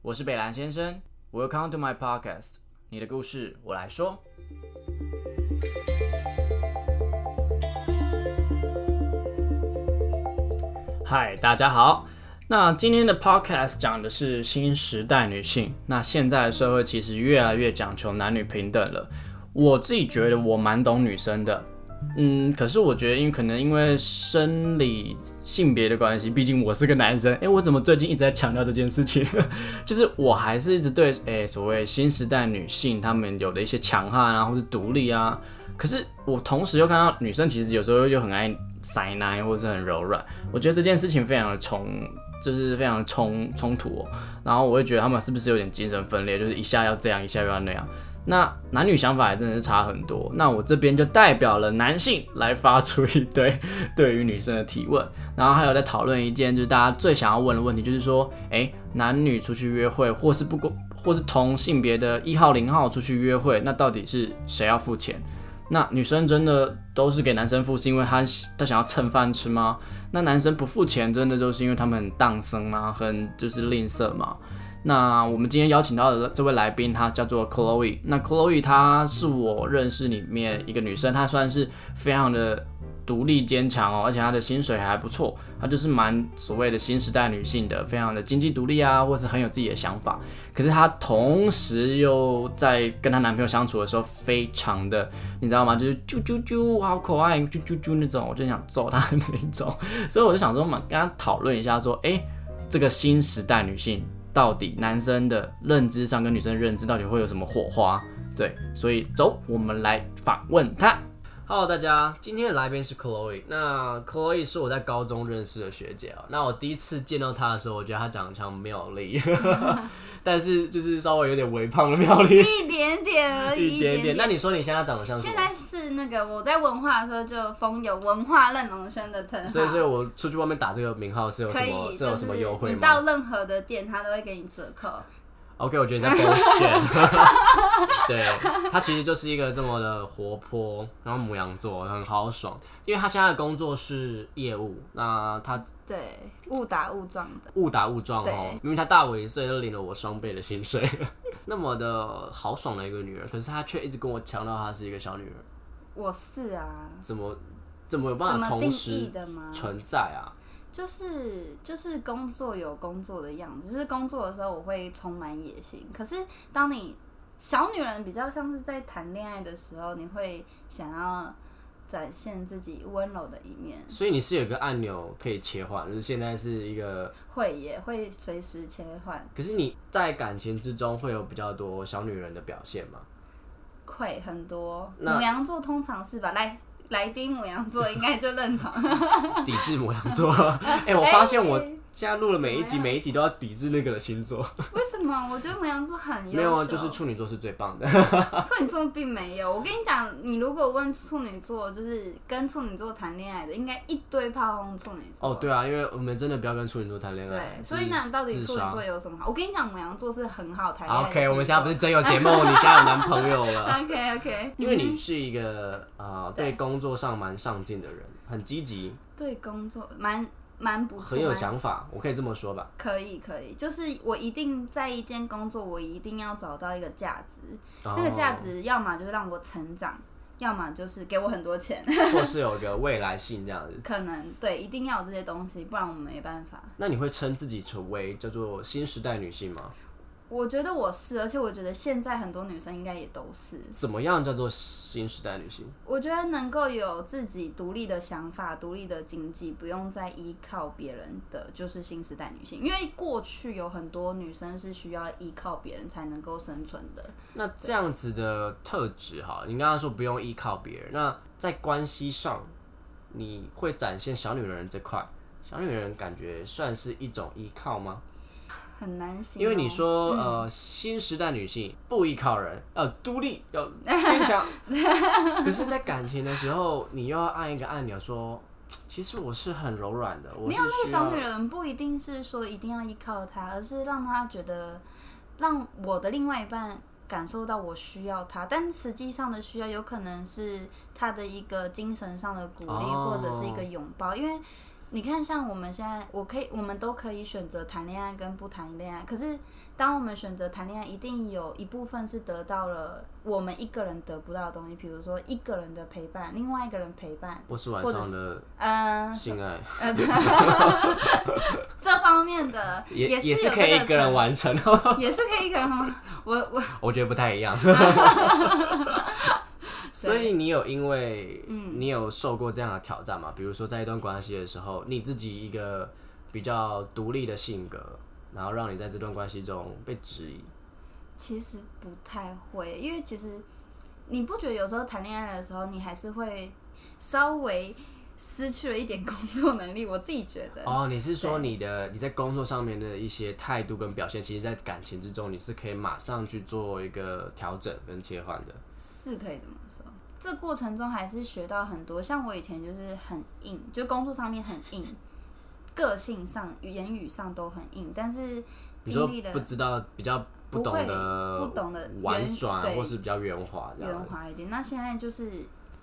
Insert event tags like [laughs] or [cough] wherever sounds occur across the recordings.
我是北兰先生，Welcome to my podcast，你的故事我来说。嗨，大家好。那今天的 podcast 讲的是新时代女性。那现在的社会其实越来越讲求男女平等了。我自己觉得我蛮懂女生的，嗯，可是我觉得因为可能因为生理性别的关系，毕竟我是个男生。哎，我怎么最近一直在强调这件事情？[laughs] 就是我还是一直对哎所谓新时代女性她们有的一些强悍啊，或是独立啊。可是我同时又看到女生其实有时候又很爱塞奶，或是很柔软。我觉得这件事情非常的冲，就是非常冲冲突。然后我会觉得他们是不是有点精神分裂，就是一下要这样，一下又要那样。那男女想法也真的是差很多。那我这边就代表了男性来发出一堆 [laughs] 对于女生的提问，然后还有在讨论一件就是大家最想要问的问题，就是说，哎，男女出去约会，或是不过，或是同性别的一号零号出去约会，那到底是谁要付钱？那女生真的都是给男生付，是因为她她想要蹭饭吃吗？那男生不付钱，真的就是因为他们很荡生吗？很就是吝啬吗？那我们今天邀请到的这位来宾，她叫做 Chloe。那 Chloe 她是我认识里面一个女生，她算是非常的独立坚强哦，而且她的薪水还不错。她就是蛮所谓的新时代女性的，非常的经济独立啊，或是很有自己的想法。可是她同时又在跟她男朋友相处的时候，非常的你知道吗？就是啾啾啾，好可爱，啾啾啾那种，我就想揍她的那种。所以我就想说嘛，跟她讨论一下，说，哎，这个新时代女性。到底男生的认知上跟女生认知到底会有什么火花？对，所以走，我们来访问他。Hello，大家，今天的来宾是 Chloe。那 Chloe 是我在高中认识的学姐啊。那我第一次见到她的时候，我觉得她长得像妙丽，[laughs] 但是就是稍微有点微胖的妙丽，一点点而已，一点点。那你说你现在长得像？现在是那个我在文化的时候就封有文化认同生的称号，所以所以我出去外面打这个名号是有什么是有什么优惠吗？你到任何的店，他都会给你折扣。OK，我觉得你在勾选。[laughs] 对他其实就是一个这么的活泼，然后母羊座很豪爽，因为他现在的工作是业务，那他对误打误撞的误打误撞哦，明明他大我一岁就领了我双倍的薪水，[laughs] 那么的豪爽的一个女人，可是他却一直跟我强调她是一个小女人。我是啊，怎么怎么有办法同时存在啊？就是就是工作有工作的样子，就是工作的时候我会充满野心。可是当你小女人比较像是在谈恋爱的时候，你会想要展现自己温柔的一面。所以你是有个按钮可以切换，就是现在是一个会也会随时切换。可是你在感情之中会有比较多小女人的表现吗？会很多，母羊座通常是吧？来。来宾母羊座应该就认同，[laughs] 抵制母羊座。[laughs] 哎，我发现我。加入了每一集，每一集都要抵制那个星座。为什么？我觉得母羊座很优秀。没有啊，就是处女座是最棒的。[laughs] 处女座并没有。我跟你讲，你如果问处女座，就是跟处女座谈恋爱的，应该一堆炮轰处女座。哦，对啊，因为我们真的不要跟处女座谈恋爱。对，所以那到底处女座有什么好？我跟你讲，母羊座是很好谈恋爱。OK，我们现在不是真有节目，你现在有男朋友了。[laughs] OK OK。[laughs] 因为你是一个呃，对工作上蛮上进的人，很积极。对工作蛮。蛮不错，很有想法，我可以这么说吧。可以，可以，就是我一定在一间工作，我一定要找到一个价值，那个价值要么就是让我成长，要么就是给我很多钱，[laughs] 或是有一个未来性这样子。[laughs] 可能对，一定要有这些东西，不然我们没办法。那你会称自己成为叫做新时代女性吗？我觉得我是，而且我觉得现在很多女生应该也都是。怎么样叫做新时代女性？我觉得能够有自己独立的想法、独立的经济，不用再依靠别人的，就是新时代女性。因为过去有很多女生是需要依靠别人才能够生存的。那这样子的特质哈，你刚刚说不用依靠别人，那在关系上你会展现小女人这块，小女人感觉算是一种依靠吗？很难行，因为你说呃，新时代女性不依靠人，要独立，要 [laughs] 坚强。可是，在感情的时候，你又要按一个按钮，说其实我是很柔软的。没有那个小女人，不一定是说一定要依靠他，而是让他觉得，让我的另外一半感受到我需要他。但实际上的需要，有可能是他的一个精神上的鼓励，或者是一个拥抱，因为。你看，像我们现在，我可以，我们都可以选择谈恋爱跟不谈恋爱。可是，当我们选择谈恋爱，一定有一部分是得到了我们一个人得不到的东西，比如说一个人的陪伴，另外一个人陪伴，或是晚或者上的嗯、性爱，呃，这方面的 [laughs] 也是有是可以一个人，完成，[laughs] 也是可以一个人吗？我我我觉得不太一样。[laughs] 所以你有因为你有受过这样的挑战吗？比如说在一段关系的时候，你自己一个比较独立的性格，然后让你在这段关系中被质疑。其实不太会，因为其实你不觉得有时候谈恋爱的时候，你还是会稍微失去了一点工作能力？我自己觉得。哦，你是说你的你在工作上面的一些态度跟表现，其实在感情之中你是可以马上去做一个调整跟切换的。是可以这么说。这过程中还是学到很多，像我以前就是很硬，就工作上面很硬，个性上、言语上都很硬，但是经历了不知道比较不懂不会得不懂得婉圆转，或是比较圆滑这圆。滑一点。那现在就是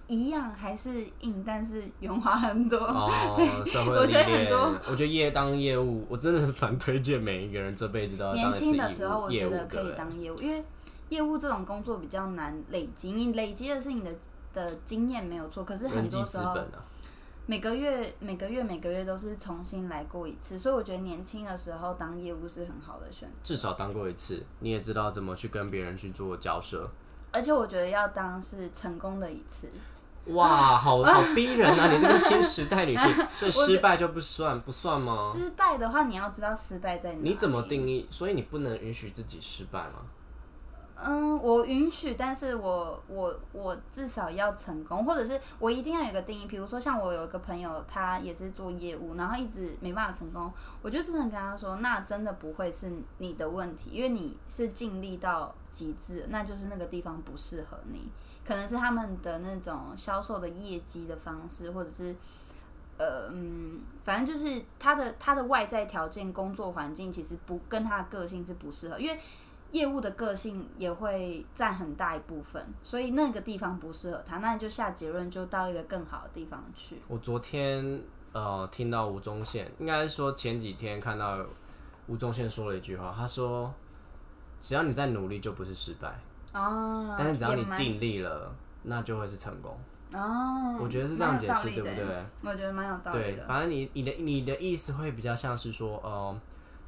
一样，还是硬，但是圆滑很多。哦，社会我觉得很多我觉得业当业务，我真的蛮推荐每一个人这辈子都要年轻的时候，我觉得可以。当业务，因为业务这种工作比较难累积，你累积的是你的的经验没有错，可是很多时候资本啊，每个月每个月每个月都是重新来过一次，所以我觉得年轻的时候当业务是很好的选择，至少当过一次，你也知道怎么去跟别人去做交涉。而且我觉得要当是成功的一次。哇，好 [laughs] 好逼人啊！你这个新时代女性，[laughs] 所以失败就不算不算吗？失败的话，你要知道失败在哪里。你怎么定义？所以你不能允许自己失败吗？嗯，我允许，但是我我我至少要成功，或者是我一定要有个定义。比如说，像我有一个朋友，他也是做业务，然后一直没办法成功，我就真的跟他说，那真的不会是你的问题，因为你是尽力到极致，那就是那个地方不适合你，可能是他们的那种销售的业绩的方式，或者是。呃嗯，反正就是他的他的外在条件、工作环境其实不跟他的个性是不适合，因为业务的个性也会占很大一部分，所以那个地方不适合他，那你就下结论，就到一个更好的地方去。我昨天呃听到吴宗宪，应该说前几天看到吴宗宪说了一句话，他说：“只要你在努力，就不是失败；哦，但是只要你尽力了，那就会是成功。”哦，我觉得是这样解释，对不对？我觉得蛮有道理对，的。反正你你的你的意思会比较像是说，呃，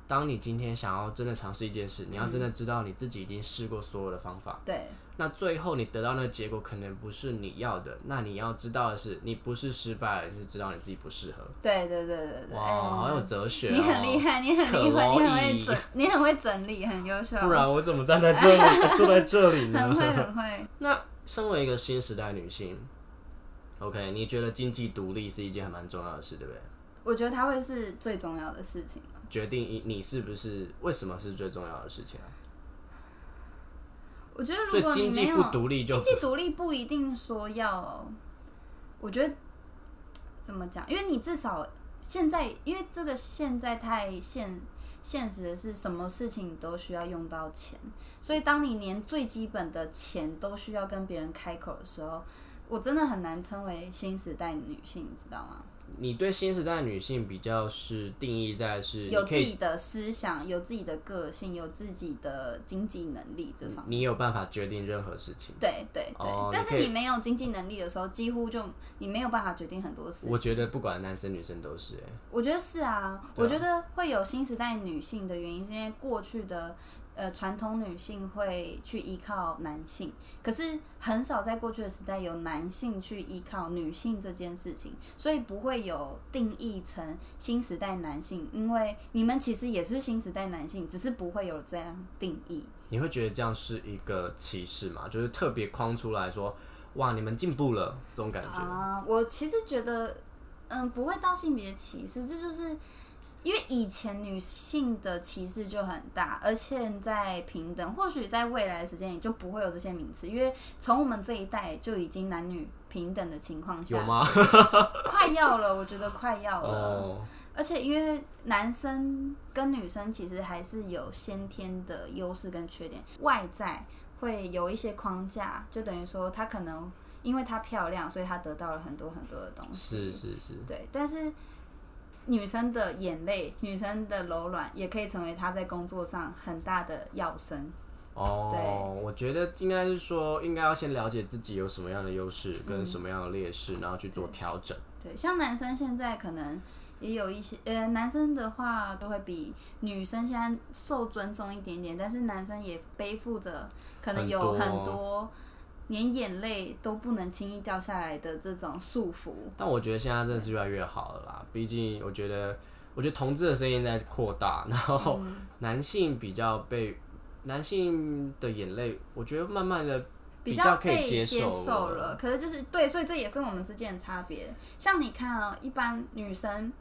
当你今天想要真的尝试一件事，你要真的知道你自己已经试过所有的方法，对，那最后你得到那个结果可能不是你要的，那你要知道的是，你不是失败了，就是知道你自己不适合。对对对对对。哇，哎好有哲学、哦！你很厉害，你很厉害，你很会整，你很会整理，很优秀。[laughs] 不然我怎么站在这里，[laughs] 坐在这里呢？很会很会。那身为一个新时代女性，OK，你觉得经济独立是一件很蛮重要的事，对不对？我觉得它会是最重要的事情了。决定你你是不是为什么是最重要的事情啊？我觉得如果你没有经济不独立就经济独立不一定说要，我觉得怎么讲？因为你至少现在，因为这个现在太现现实的是，什么事情都需要用到钱，所以当你连最基本的钱都需要跟别人开口的时候，我真的很难称为新时代女性，你知道吗？你对新时代女性比较是定义在是有自，己的思想，有自己的个性，有自己的经济能力这方面。你有办法决定任何事情。对对对，但是你没有经济能力的时候，几乎就你没有办法决定很多事情。我觉得不管男生女生都是、欸，我觉得是啊，啊我觉得会有新时代女性的原因，是因为过去的呃传统女性会去依靠男性，可是很少在过去的时代有男性去依靠女性这件事情，所以不会有定义成新时代男性，因为你们其实也是新时代男性，只是不会有这样定义。你会觉得这样是一个歧视吗？就是特别框出来说，哇，你们进步了这种感觉。啊，我其实觉得，嗯，不会到性别歧视，这就是因为以前女性的歧视就很大，而现在平等，或许在未来的时间里就不会有这些名词，因为从我们这一代就已经男女平等的情况下，有吗？[laughs] [laughs] 快要了，我觉得快要了。哦，而且因为男生跟女生其实还是有先天的优势跟缺点，外在会有一些框架，就等于说他可能因为她漂亮，所以她得到了很多很多的东西。是是是，对，但是女生的眼泪、女生的柔软，也可以成为她在工作上很大的药生。哦，我觉得应该是说，应该要先了解自己有什么样的优势跟什么样的劣势，然后去做调整。对，像男生现在可能也有一些，呃，男生的话都会比女生现在受尊重一点点，但是男生也背负着可能有很多连眼泪都不能轻易掉下来的这种束缚。但我觉得现在真的是越来越好了啦，毕竟我觉得，我觉得同志的声音在扩大，然后 [laughs] 男性比较被。男性的眼泪，我觉得慢慢的比较可以接受了。可是就是对，所以这也是我们之间的差别。像你看啊，一般女生，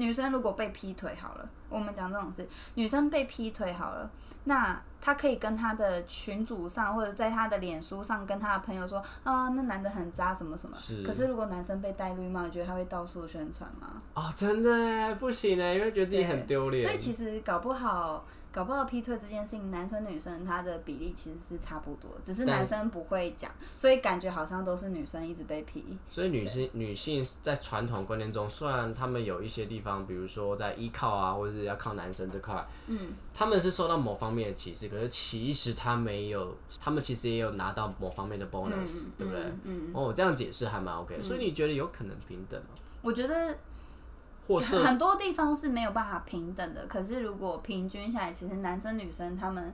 女生如果被劈腿好了，我们讲这种事，女生被劈腿好了，那她可以跟她的群主上，或者在她的脸书上跟她的朋友说啊，那男的很渣什么什么。是。可是如果男生被戴绿帽，你觉得他会到处宣传吗？哦，真的不行呢，因为觉得自己很丢脸。所以其实搞不好。搞不好劈腿这件事情，男生女生他的比例其实是差不多，只是男生不会讲，所以感觉好像都是女生一直被劈。所以女性女性在传统观念中，虽然他们有一些地方，比如说在依靠啊，或者是要靠男生这块，嗯，他们是受到某方面的歧视，可是其实他没有，他们其实也有拿到某方面的 bonus，对不对？嗯，哦，这样解释还蛮 OK。所以你觉得有可能平等吗？我觉得。很多地方是没有办法平等的，可是如果平均下来，其实男生女生他们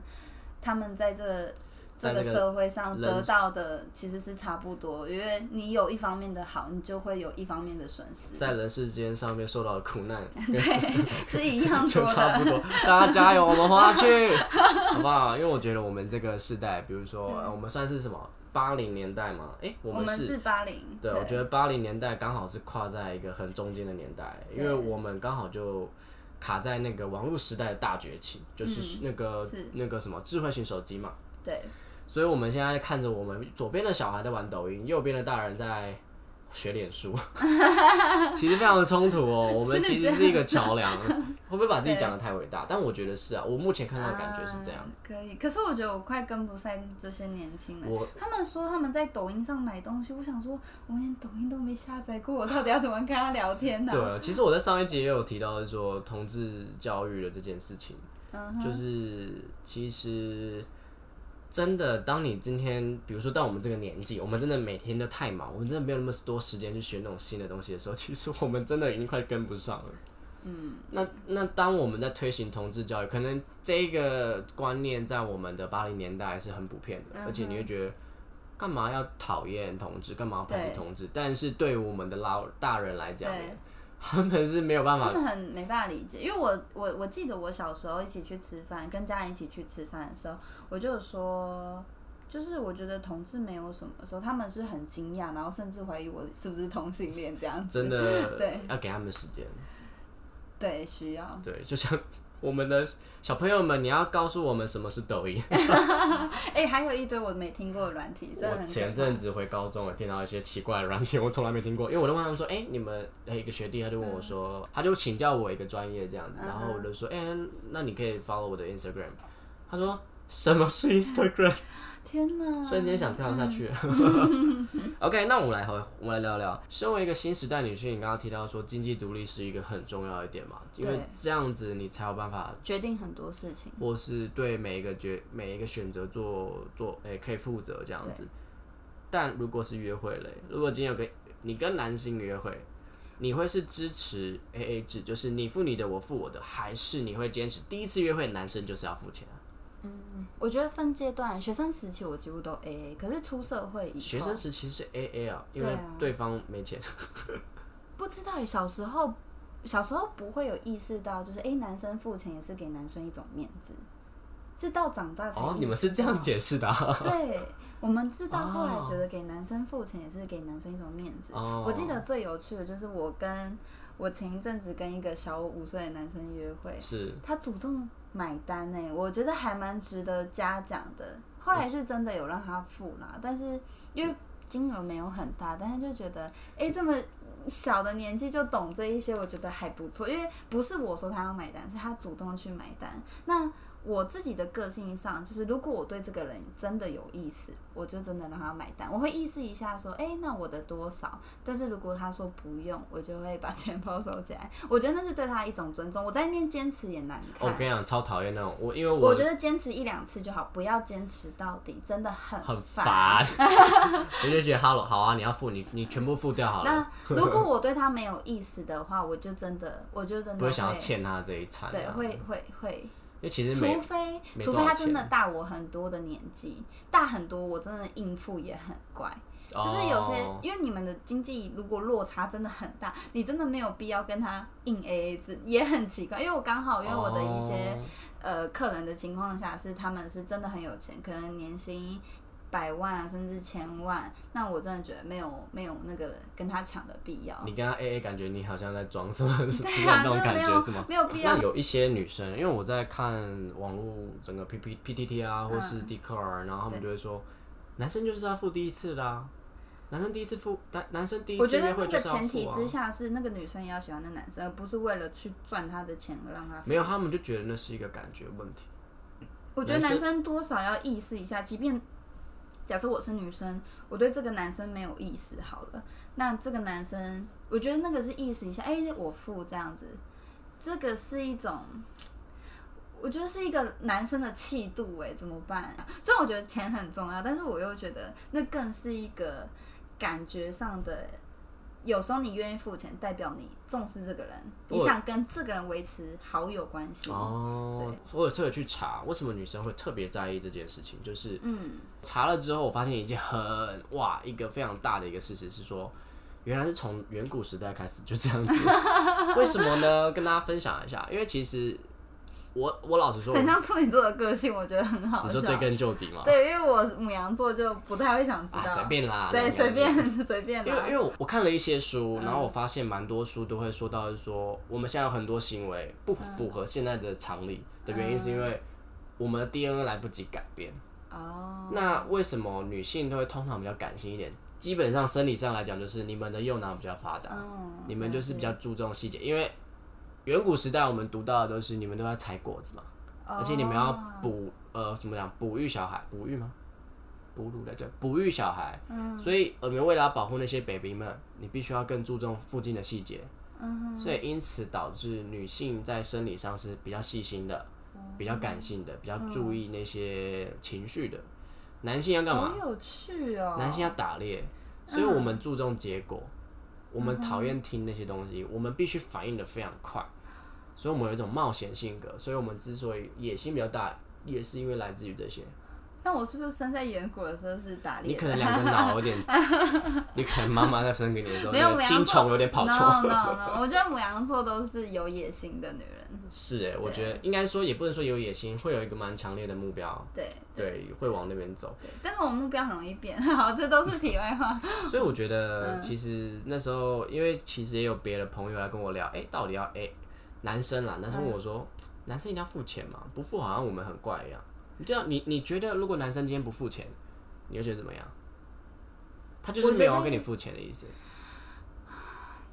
他们在这这个社会上得到的其实是差不多，因为你有一方面的好，你就会有一方面的损失。在人世间上面受到的苦难，[laughs] 对，是一样多的。差不多，大家加油，我们活下去，[laughs] 好不好？因为我觉得我们这个时代，比如说我们算是什么？八零年代嘛，哎，我们是八零。对，我觉得八零年代刚好是跨在一个很中间的年代，因为我们刚好就卡在那个网络时代的大崛起，就是那个那个什么智慧型手机嘛。对。所以我们现在看着我们左边的小孩在玩抖音，右边的大人在。学脸书，[laughs] 其实非常的冲突哦。我们其实是一个桥梁，会不会把自己讲的太伟大？但我觉得是啊，我目前看到的感觉是这样。可以，可是我觉得我快跟不上这些年轻人。他们说他们在抖音上买东西，我想说，我连抖音都没下载过，我到底要怎么跟他聊天呢？[laughs] 对，其实我在上一集也有提到说同志教育的这件事情，就是其实。真的，当你今天，比如说到我们这个年纪，我们真的每天都太忙，我们真的没有那么多时间去学那种新的东西的时候，其实我们真的已经快跟不上了。嗯，那那当我们在推行同志教育，可能这个观念在我们的八零年代是很普遍的，而且你会觉得干嘛要讨厌同志，干嘛要排斥同志？但是对于我们的老大人来讲。他们是没有办法，他们很没办法理解，因为我我我记得我小时候一起去吃饭，跟家人一起去吃饭的时候，我就说，就是我觉得同志没有什么时候，他们是很惊讶，然后甚至怀疑我是不是同性恋这样子。真的，[laughs] 对，要给他们时间。对，需要。对，就像。我们的小朋友们，你要告诉我们什么是抖音？[laughs] 哎，还有一堆我没听过的软体。我前阵子回高中我，听到一些奇怪的软体，我从来没听过。因为我就问他们说：“哎，你们一个学弟，他就问我说，他就请教我一个专业这样子，然后我就说：哎，那你可以 follow 我的 Instagram。他说：什么是 Instagram？天哪！瞬间想跳下去。[laughs] [laughs] OK，那我们来和我们来聊聊。身为一个新时代女性，你刚刚提到说经济独立是一个很重要一点嘛？因为这样子你才有办法决定很多事情，或是对每一个决每一个选择做做诶可以负责这样子。但如果是约会嘞，如果今天有个你跟男性约会，你会是支持 AA 制，就是你付你的，我付我的，还是你会坚持第一次约会男生就是要付钱？嗯，我觉得分阶段，学生时期我几乎都 A A，可是出社会以后，学生时期是 A A 啊，因为对方没钱。[laughs] 不知道，小时候小时候不会有意识到，就是哎，男生付钱也是给男生一种面子，是到长大才。哦，你们是这样解释的？对，我们知道后来觉得给男生付钱也是给男生一种面子。我记得最有趣的就是我跟我前一阵子跟一个小我五岁的男生约会，是他主动。买单呢，我觉得还蛮值得嘉奖的。后来是真的有让他付啦，但是因为金额没有很大，但是就觉得，哎，这么小的年纪就懂这一些，我觉得还不错。因为不是我说他要买单，是他主动去买单。那我自己的个性上，就是如果我对这个人真的有意思，我就真的让他买单。我会意思一下说，哎、那我的多少？但是如果他说不用，我就会把钱 [laughs] 包收起来。我觉得那是对他一种尊重。我在那边坚持也难看。哦我跟你讲，超讨厌那种我，因为我我觉得坚持一两次就好，不要坚持到底，真的很很烦。烦，[laughs] 我就觉得 Hello 好啊，你要付你你全部付掉好了，那如果我对他没有意思的话，我就真的，我就真的不会想要欠他这一餐、啊。对，会会会，因为其实除非除非他真的大我很多的年纪，大很多，我真的应付也很怪。就是有些，哦因为你们的经济如果落差真的很大，你真的没有必要跟他硬 A A 制，也很奇怪。因为我刚好因为我的一些、哦呃客人的情况下是他们是真的很有钱，可能年薪百万啊甚至千万，那我真的觉得没有没有那个跟他抢的必要。你跟他 A A，感觉你好像在装什么对啊，[laughs] 的那种感觉是吗？没有必要那有一些女生，因为我在看网络整个 P P P T T 啊，或嗯是 d c a r 然后他们就会说，男生就是要付第一次的啊，男生第一次付，男男生第一我觉次约得那个前提之下是那个女生也要喜欢那男生，而不是为了去赚他的钱而让他付。没有，他们就觉得那是一个感觉问题。我觉得男男生多少要意识一下，即便假设我是女生，我对这个男生没有意思，好了，那这个男生，我觉得那个是意思一下，哎、我付这样子，这个是一种。我觉得是一个男生的气度，哎，怎么办、虽然我觉得钱很重要，但是我又觉得那更是一个感觉上的。有时候你愿意付钱，代表你重视这个人，你想跟这个人维持好友关系。哦，我有特别去查，为什么女生会特别在意这件事情，就是嗯，查了之后，我发现一件很哇，一个非常大的一个事实是说，原来是从远古时代开始就这样子。[laughs] 为什么呢？跟大家分享一下，因为其实我我老实说，很像处女座的个性，我觉得很好笑。你说追根究底嘛，对，因为我母羊座就不太会想知道，啊随便啦，对，随。便随便啦。因为因为我我看了一些书，嗯然后我发现蛮多书都会说到，是说我们现在有很多行为不符合现在的常理的原因，是因为我们的 DNA 来不及改变。哦，那为什么女性都会通常比较感性一点？基本上生理上来讲，就是你们的右脑比较发达，嗯，你们就是比较注重细节。因为远古时代我们读到的都是你们都要采果子嘛，哦，而且你们要哺呃怎么讲哺育小孩，哺育吗？哺乳的对，哺育小孩，嗯。所以呃，你们为了要保护那些 baby 们，你必须要更注重附近的细节，嗯所以因此导致女性在生理上是比较细心的，哦。比较感性的，比较嗯注意那些情绪的。男性要干嘛？好有趣哦。男性要打猎，所以我们注重结果，我们讨厌听那些东西，我们必须反应的非常快，所以我们有一种冒险性格，所以我们之所以野心比较大，也是因为来自于这些。那我是不是生在远古的时候是打猎？你可能两个脑有点，[laughs] 你可能妈妈在生给你的时候，没有那个精母羊座虫有点跑错。no no，我觉得母羊座都是有野心的女人。是哎，我觉得应该说也不能说有野心，会有一个蛮强烈的目标，对对，会往那边走。但是我目标很容易变。[laughs] 好，这都是题外话。[laughs] 所以我觉嗯得，其实那时候，因为其实也有别的朋友来跟我聊，哎、到底要哎、男生啦，男生问我说，男生一定要付钱吗？不付好像我们很怪一样。你这样，你你觉得如果男生今天不付钱，你会觉得怎么样？他就是没有要跟你付钱的意思。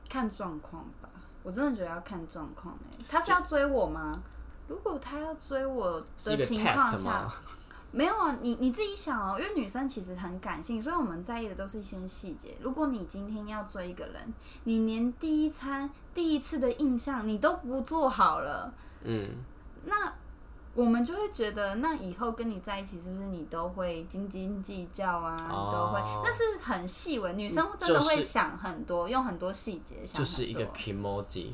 看状况吧，我真的觉得要看状况哎。他是要追我吗？如果他要追我的情况 test 下吗，？没有啊，你你自己想哦，因为女生其实很感性，所以我们在意的都是一些细节。如果你今天要追一个人，你连第一餐、第一次的印象你都不做好了，嗯，那我们就会觉得，那以后跟你在一起是不是你都会斤斤计较啊？你都会，哦那是很细微，女生真的会想很多，用很多细节想很多。就是一个 emoji。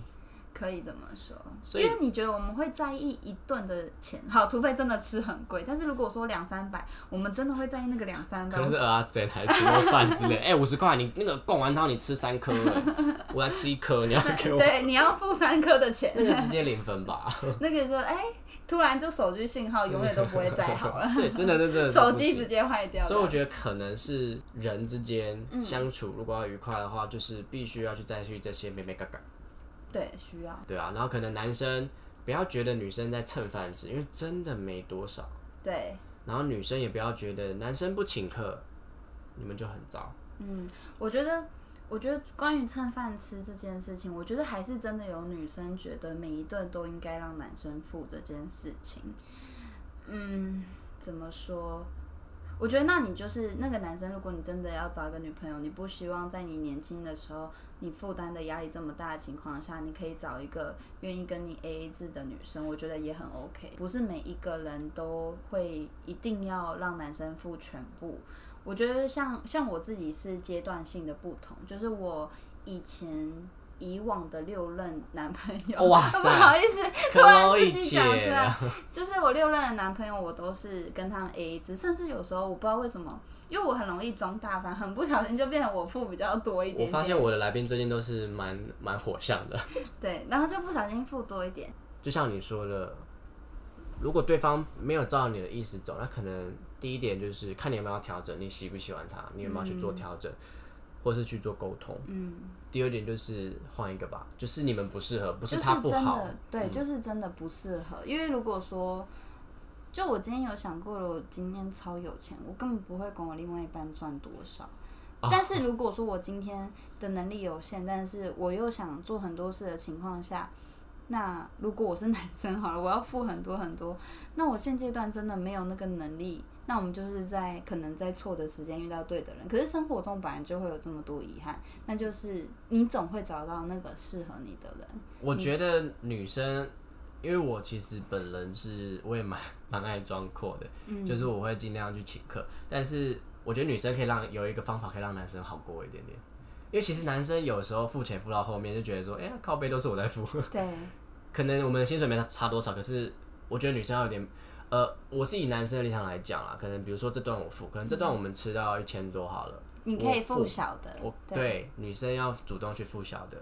可以这么说，所以因为你觉得我们会在意一顿的钱，[laughs] 好，除非真的吃很贵，但是如果说两三百，我们真的会在意那个两三百可。能是鹅啊煎还是猪肉饭之类，[laughs] 哎、五十块，你那个贡丸汤你吃三颗，哎 [laughs] 我来吃一颗，你要给我，对，你要付三颗的钱，那个直接零分吧。那个说，哎、突然就手机信号永远都不会再好了，对，真的，真的手机直接坏掉了。所以我觉得可能是人之间嗯。相处，如果要愉快的话，就是必须要去再去这些美美嘎嘎，对需要，对啊。然后可能男生不要觉得女生在蹭饭吃，因为真的没多少。对，然后女生也不要觉得男生不请客，你们就很糟。嗯，我觉得。我觉得关于蹭饭吃这件事情，我觉得还是真的有女生觉得每一顿都应该让男生付这件事情。嗯，怎么说？我觉得，那你就是那个男生。如果你真的要找一个女朋友，你不希望在你年轻的时候，你负担的压力这么大的情况下，你可以找一个愿意跟你 A A 制的女生，我觉得也很 OK。不是每一个人都会一定要让男生付全部。我觉得像像我自己是阶段性的不同，就是我以前。以往的六任男朋友，哇 [laughs] 塞，不好意思，突然自己讲出来，[laughs] 就是我六任的男朋友，我都是跟他们 A A 制，甚至有时候我不知道为什么，因为我很容易装大方，很不小心就变成我付比较多一点。我发现我的来宾最近都是蛮蛮火象的，[laughs] 对，然后就不小心付多一点。就像你说的，如果对方没有照你的意思走，那可能第一点就是看你有没有调整，你喜不喜欢他，你有没有去做调整。或是去做沟通。嗯。第二点就是换一个吧，就是你们不适合，不是他不好。对，就是真的不适合。因为如果说，就我今天有想过了，我今天超有钱，我根本不会管我另外一半赚多少。但是如果说我今天的能力有限，但是我又想做很多事的情况下，那如果我是男生好了，我要付很多很多，那我现阶段真的没有那个能力。那我们就是在可能在错的时间遇到对的人，可是生活中本来就会有这么多遗憾，那就是你总会找到那个适合你的人。我觉得女生，因为我其实本人是我也蛮 [laughs] 蛮爱装阔的，就是我会尽量去请客，但是我觉得女生可以让有一个方法可以让男生好过一点点，因为其实男生有时候付钱付到后面就觉得说，哎，靠背都是我在付，[laughs] 对，可能我们的薪水没差多少，可是我觉得女生要有点。呃，我是以男生的立场来讲啦，可能比如说这段我付，可能这段我们吃到一千多好了，你可以付小的，我对。女生要主动去付小的，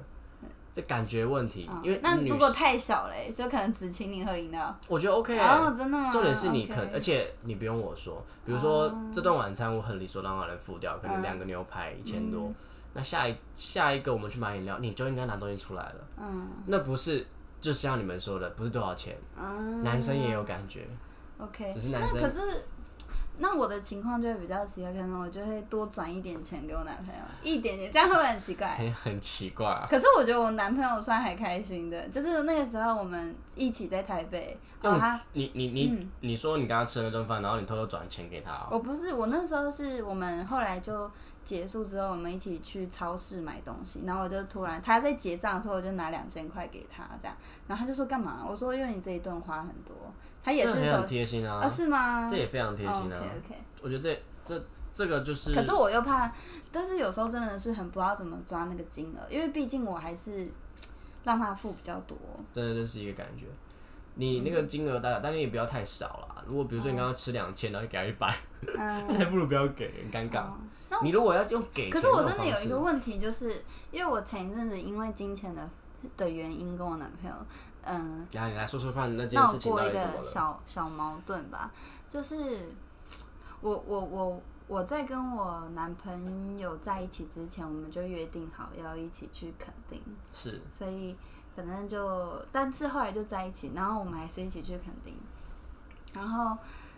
这感觉问题，因为那如果太小嘞，就可能只请你喝饮料，我觉得。OK 哦，真的吗？重点是你可，而且你不用我说，比如说这顿晚餐我很理所当然的付掉，可能两个牛排一千多，那下一下一个我们去买饮料，你就应该拿东西出来了，嗯，那不是就像你们说的，不是多少钱，男生也有感觉。OK，那可是，那我的情况就会比较奇怪，可能我就会多转一点钱给我男朋友，一点点，这样会不会很奇怪？很 [laughs] 很奇怪啊！可是我觉得我男朋友算还开心的，就是那个时候我们一起在台北，哦，他，你你你你说你刚刚吃了那顿饭，然后你偷偷转钱给他？我不是，我那时候是我们后来就结束之后，我们一起去超市买东西，然后我就突然他在结账的时候，我就拿两千块给他，这样，然后他就说干嘛？我说因为你这一顿花很多。他也是很贴心啊，是吗？这也非常贴心啊 ok。我觉得这这这个就是，可是我又怕，但是有时候真的是很不知道怎么抓那个金额，因为毕竟我还是让他付比较多。真的就是一个感觉，你那个金额大，但你也不要太少了。如果比如说你刚刚吃两千，然后你给他一百，那 [laughs] 还不如不要给，很尴尬。你如果要用给，可是我真的有一个问题，就是因为我前一阵子因为金钱的的原因跟我男朋友。嗯，然后你来说说看那件事情闹过一个小小矛盾吧，就是我我我我在跟我男朋友在一起之前，我们就约定好要一起去垦丁，是，所以反正就，但是后来就在一起，然后我们还是一起去垦丁，然后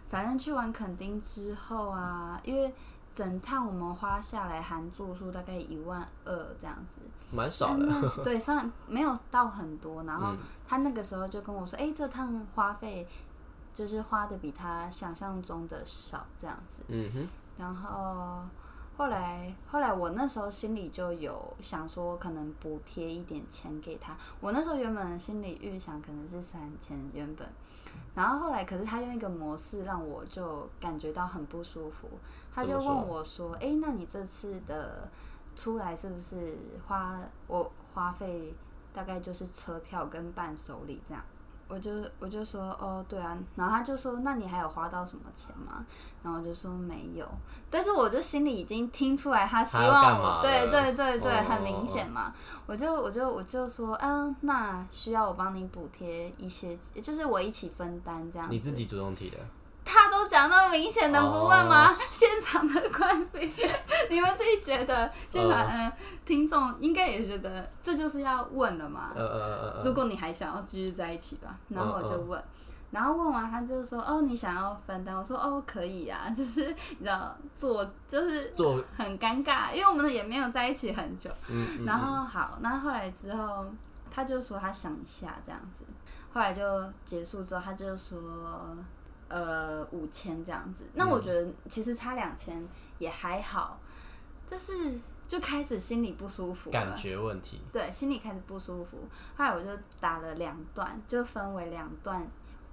反正去完垦丁之后啊，因为。整趟我们花下来含住宿大概一万二这样子，蛮少的。[laughs] 对，算没有到很多。然后他那个时候就跟我说：“哎，这趟花费就是花的比他想象中的少这样子。”嗯哼。然后后来后来我那时候心里就有想说，可能补贴一点钱给他。我那时候原本心里预想可能是三千原本，然后后来可是他用一个模式让我就感觉到很不舒服。他就问我说：“哎，那你这次的出来是不是花我花费大概就是车票跟伴手礼这样？”我就我就说：“哦，对啊。”然后他就说：“那你还有花到什么钱吗？”然后我就说：“没有。”但是我就心里已经听出来他希望我，对对对对，很明显嘛。我就我就我就说：“嗯，那需要我帮你补贴一些，就是我一起分担这样。”你自己主动提的。讲那么明显，的不问吗？现场的观众，[laughs] 你们自己觉得，现场嗯，听众应该也觉得这就是要问了嘛。呃呃呃如果你还想要继续在一起吧，然后我就问，然后问完他就说：“哦，你想要分担？”我说：“哦，可以啊。[laughs] ”就是你知道，做就是做很尴尬，因为我们也没有在一起很久。嗯然后好，那后来之后，他就说他想一下这样子。后来就结束之后，他就说。呃五千这样子。那我觉得其实差两千也还好，但是就开始心里不舒服，感觉问题。对，心里开始不舒服。后来我就打了两段，就分为两段。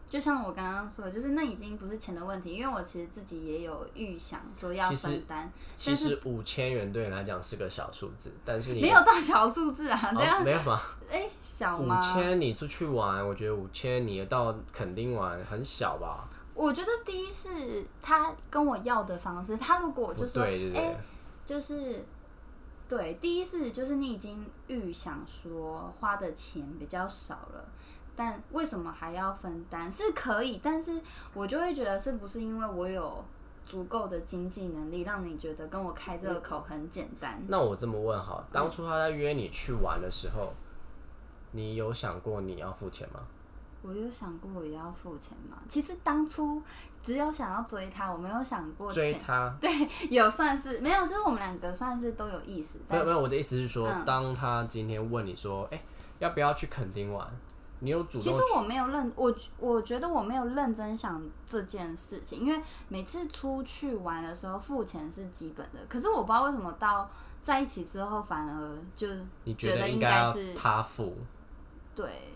就像我刚刚说的，就是那已经不是钱的问题，因为我其实自己也有预想说要分担。其实五千元对你来讲是个小数字，但是你没有到小数字啊，这样没有吗？[laughs] 哎，小吗？五千你出去玩，我觉得五千你到垦丁玩很小吧？我觉得第一是他跟我要的方式，他如果就说哎，就是对，第一是就是你已经预想说花的钱比较少了。但为什么还要分担？是可以，但是我就会觉得是不是因为我有足够的经济能力，让你觉得跟我开这个口很简单？那我这么问好，当初他在约你去玩的时候，你有想过你要付钱吗？我有想过我要付钱吗？其实当初只有想要追他，我没有想过追他。对，有算是没有，就是我们两个算是都有意思。没有没有，我的意思是说，当他今天问你说，哎，要不要去垦丁玩？你有主动？其实我没有认我，我觉得我没有认真想这件事情，因为每次出去玩的时候付钱是基本的。可是我不知道为什么到在一起之后反而就你觉得应该是他付？对，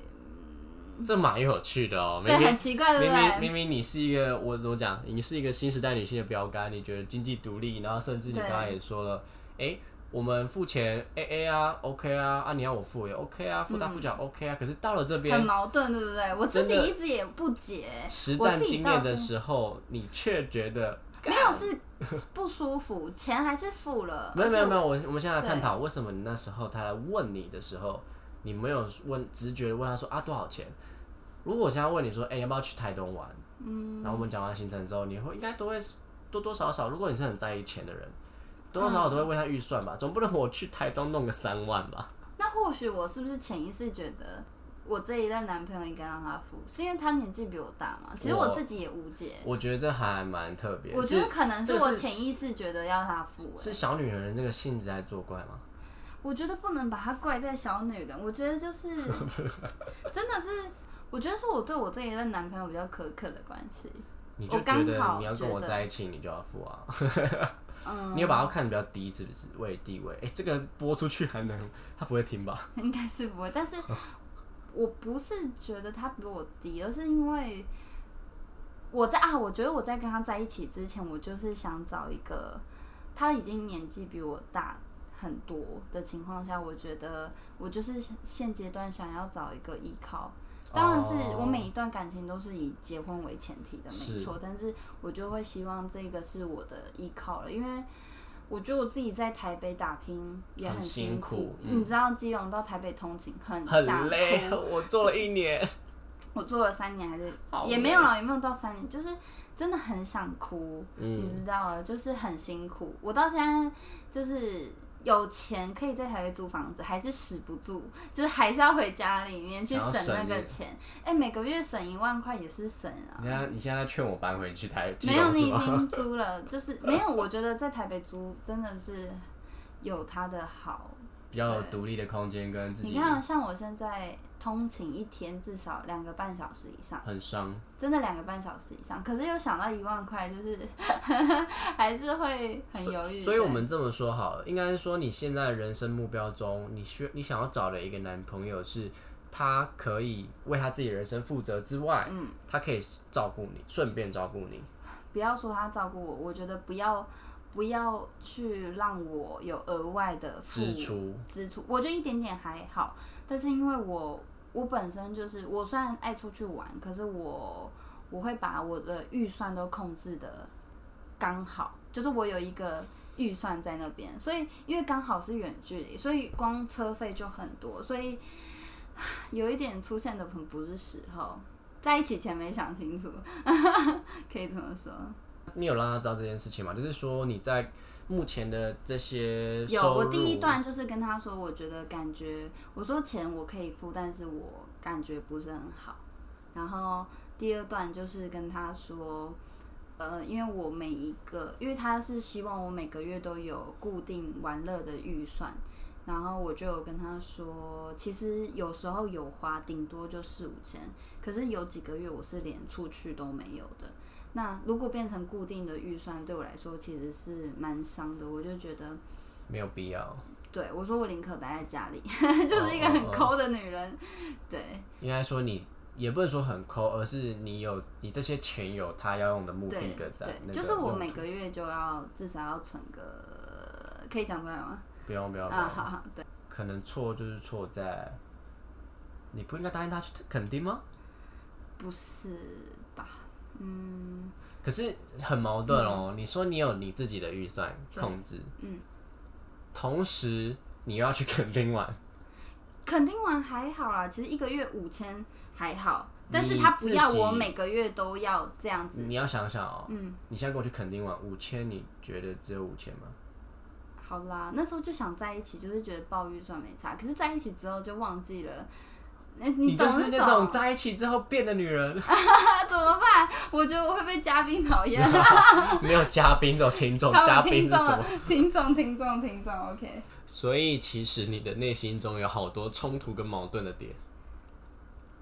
这蛮有趣的哦。对，很奇怪，对不对？明明明明你是一个我怎么讲？你是一个新时代女性的标杆，你觉得经济独立，然后甚至你刚刚也说了，哎。我们付钱 A A 啊，OK 啊，啊你要我付也 OK 啊，付大付小 OK 啊，可是到了这边很矛盾，对不对？我自己一直也不解。实战经验的时候，你却觉得 [laughs] 没有是 [laughs] 不舒服，钱还是付了。没有没有没有，我我们现在来探讨为什么你那时候他来问你的时候，你没有问直觉问他说啊多少钱？如果我现在问你说，哎要不要去台东玩？嗯，然后我们讲完行程之后，你会应该都会多多少少，如果你是很在意钱的人。多多少少都会问他预算吧，总不能我去台东弄个三万吧？那或许我是不是潜意识觉得我这一任男朋友应该让他付，是因为他年纪比我大嘛？其实我自己也无解。我觉得这还蛮特别。我觉得可能是我潜意识觉得要他付。是小女人那个性质在作怪吗？我觉得不能把他怪在小女人，我觉得就是 [laughs] 真的是，我觉得是我对我这一任男朋友比较苛刻的关系。你就觉得你要跟我在一起，你就要付啊？嗯，你有把他看得比较低，是不是？为地位，哎，这个播出去还能，他不会听吧？[laughs] 应该是不会，但是 [laughs] 我不是觉得他比我低，而是因为我在啊，我觉得我在跟他在一起之前，我就是想找一个他已经年纪比我大很多的情况下，我觉得我就是现阶段想要找一个依靠。当然是我每一段感情都是以结婚为前提的，没错。但是我就会希望这个是我的依靠了，因为我觉得我自己在台北打拼也很辛苦。你知道基隆到台北通勤很很累，我做了一年，[laughs] 我做了三年还是也没有了，也没有到三年，就是真的很想哭，你知道，就是很辛苦。我到现在就是。有钱可以在台北租房子，还是使不住，就是还是要回家里面去省那个钱。哎，每个月省一万块也是省啊。你看，你现在劝我搬回去台北，没有，你已经租了，就是没有。我觉得在台北租真的是有它的好。[laughs] 比较有独立的空间跟自己。你看，像我现在通勤一天至少两个半小时以上，很伤。真的两个半小时以上，可是又想到一万块，就是 [laughs] 还是会很犹豫。所以，我们这么说好了，应该是说你现在人生目标中，你需你想要找的一个男朋友是，他可以为他自己人生负责之外，嗯，他可以照顾你，顺便照顾你。不要说他照顾我，我觉得不要。不要去让我有额外的支出，支出，我觉得一点点还好。但是因为我我本身就是我虽然爱出去玩，可是我我会把我的预算都控制的刚好，就是我有一个预算在那边。所以因为刚好是远距离，所以光车费就很多，所以有一点出现的很不是时候，在一起前没想清楚，[laughs] 可以这么说。你有让他知道这件事情吗？就是说你在目前的这些有，我第一段就是跟他说，我觉得感觉，我说钱我可以付，但是我感觉不是很好。然后第二段就是跟他说，呃，因为我每一个，因为他是希望我每个月都有固定玩乐的预算，然后我就有跟他说，其实有时候有花，顶多就四五千，可是有几个月我是连出去都没有的。那如果变成固定的预算，对我来说其实是蛮伤的。我就觉得没有必要。对我说，我宁可待在家里，[laughs] 就是一个很抠的女人。对，应该说你也不能说很抠，而是你有你这些钱有他要用的目的在。对，就是我每个月就要至少要存个，可以讲出来吗？不用不用啊，好好对。可能错就是错在，你不应该答应他去肯定吗？不是吧？嗯。可是很矛盾哦。你说你有你自己的预算控制，嗯，同时你又要去肯定玩，肯定玩还好啦。其实一个月五千还好，但是他不要我每个月都要这样子。你要想想哦，嗯，你现在跟我去肯定玩五千，你觉得只有五千吗？好啦，那时候就想在一起，就是觉得报预算没差。可是在一起之后就忘记了。你就是那种在一起之后变的女人。[laughs] 怎么办？我觉得我会被嘉宾讨厌。[laughs] 没有嘉宾，只有听众。[laughs] 嘉宾是什么？听众，听众，听众。OK。所以其实你的内心中有好多冲突跟矛盾的点。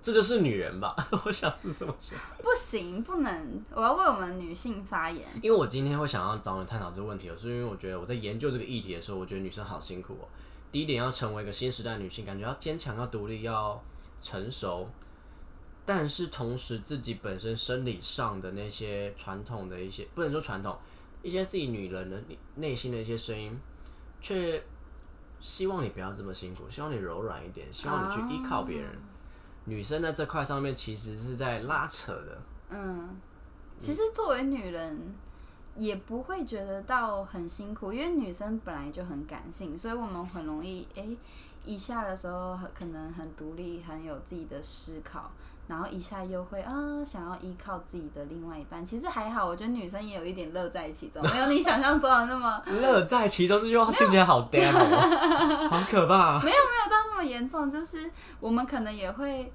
这就是女人吧？我想是这么说。不行，不能，我要为我们女性发言。因为我今天会想要找你探讨这个问题，是因为我觉得我在研究这个议题的时候，我觉得女生好辛苦哦。第一点，要成为一个新时代女性，感觉要坚强、要独立、要成熟，但是同时自己本身生理上的那些传统的一些，不能说传统，一些自己女人的内心的一些声音，却希望你不要这么辛苦，希望你柔软一点，希望你去依靠别人。女生在这块上面其实是在拉扯的。嗯，其实作为女人也不会觉得到很辛苦，因为女生本来就很感性，所以我们很容易哎，一下的时候可能很独立，很有自己的思考。然后一下又会啊，想要依靠自己的另外一半，其实还好，我觉得女生也有一点乐在其中，没有你想象中的那么 [laughs] 乐在其中。这句话听起来好 demo，[laughs] 好可怕。没有没有到那么严重，就是我们可能也会，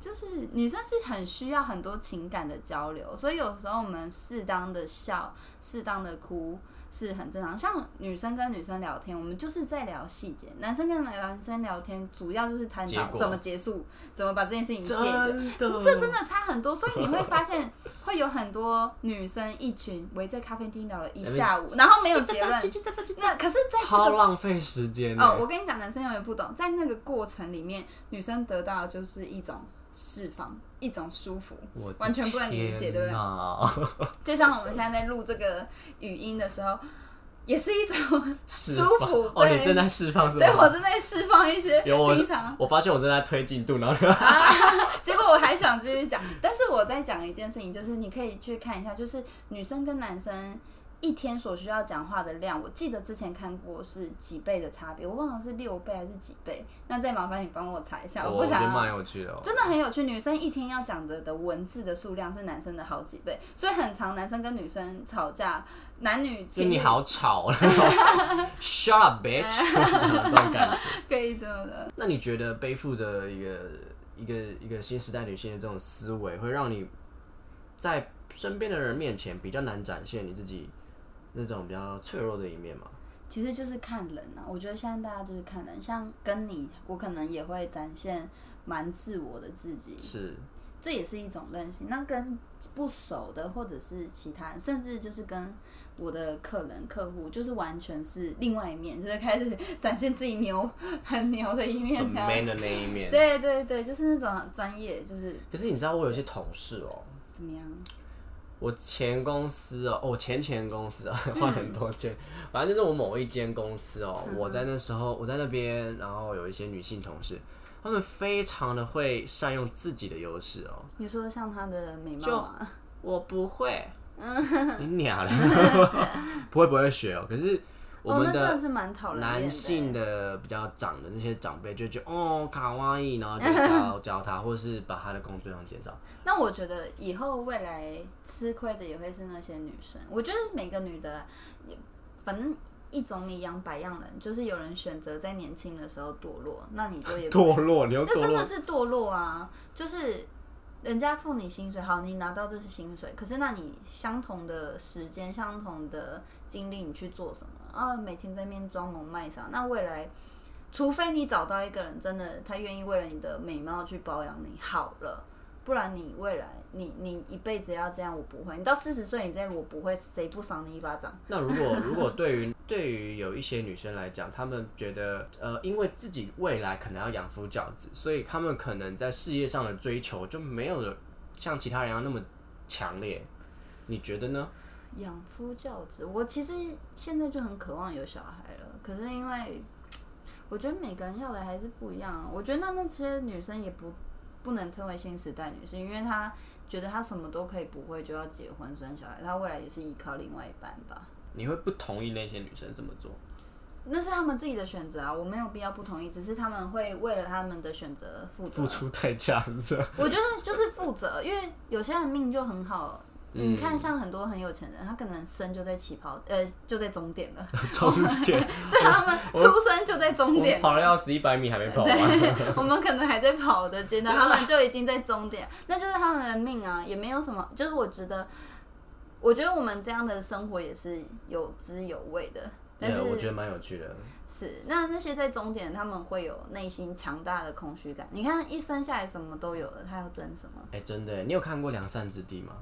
就是女生是很需要很多情感的交流，所以有时候我们适当的笑，适当的哭。是很正常，像女生跟女生聊天，我们就是在聊细节；男生跟男生聊天，主要就是探讨怎么结束，怎么把这件事情解决。这真的差很多，所以你会发现会有很多女生一群围在咖啡厅聊了一下午，[laughs] 然后没有结论。那可是在超浪费时间哦！我跟你讲，男生永远不懂，在那个过程里面，女生得到的就是一种。释放一种舒服，完全不能理解，对不对？[laughs] 就像我们现在在录这个语音的时候，也是一种舒服。哦，你正在释放是吗？对我正在释放一些平常。我发现我正在推进度，然后结果我还想继续讲，但是我在讲一件事情，就是你可以去看一下，就是女生跟男生。一天所需要讲话的量，我记得之前看过是几倍的差别，我忘了是六倍还是几倍。那再麻烦你帮我查一下，我不想。蛮有趣的，真的很有趣。女生一天要讲的的文字的数量是男生的好几倍，所以很常。男生跟女生吵架，男女情你好吵，[laughs] Shut up, bitch！[laughs] 这种感觉可以这么的。那你觉得背负着一个一个一个新时代女性的这种思维，会让你在身边的人面前比较难展现你自己？那种比较脆弱的一面嘛，其实就是看人啊。我觉得现在大家就是看人，像跟你，我可能也会展现蛮自我的自己，是，这也是一种任性。那跟不熟的，或者是其他，甚至就是跟我的客人、客户，就是完全是另外一面，就是开始展现自己牛、很牛的一面，很 man 的那一面。对对对，就是那种专业，就是。可是你知道，我有些同事哦，怎么样？我前公司哦，我前前公司啊，花很多间，反正就是我某一间公司哦，我在那时候我在那边，然后有一些女性同事，她们非常的会善用自己的优势哦。你说像她的美貌啊？我不会，你俩了，不会不会学哦，可是。我们的男性的比较长的那些长辈就觉得哦卡哇伊，然后就教教他，或者是把他的工作量减少。那我觉得以后未来吃亏的也会是那些女生。我觉得每个女的，反正一种米养百样人，就是有人选择在年轻的时候堕落，那你就也 [laughs] 堕落，你那真的是堕落啊！就是人家付你薪水，好，你拿到这是薪水，可是那你相同的时间、相同的精力，你去做什么？啊，每天在面装萌卖傻，那未来除非你找到一个人真的他愿意为了你的美貌去保养你好了，不然你未来你你一辈子要这样，我不会。你到四十岁你这样，我不会，谁不赏你一巴掌？那如果如果对于对于有一些女生来讲，她们觉得呃，因为自己未来可能要养夫教子，所以她们可能在事业上的追求就没有像其他人要那么强烈。你觉得呢？养夫教子，我其实现在就很渴望有小孩了，可是因为我觉得每个人要的还是不一样。我觉得那那些女生也不不能称为新时代女性，因为她觉得她什么都可以不会就要结婚生小孩，她未来也是依靠另外一半吧。你会不同意那些女生这么做？那是他们自己的选择啊，我没有必要不同意，只是他们会为了他们的选择付付出代价，是吧？我觉得就是负责，因为有些人命就很好。你看，像很多很有钱人，他可能生就在起跑，呃，就在终点了。[laughs] 终点，[laughs] 对他们出生就在终点，跑了要死一百米还没跑完。[laughs] 我们可能还在跑的阶段，他们就已经在终点，那就是他们的命啊，也没有什么。就是我觉得，我觉得我们这样的生活也是有滋有味的。但是我觉得蛮有趣的。是，那那些在终点，他们会有内心强大的空虚感。你看，一生下来什么都有了，他要争什么？哎，真的，你有看过《良善之地》吗？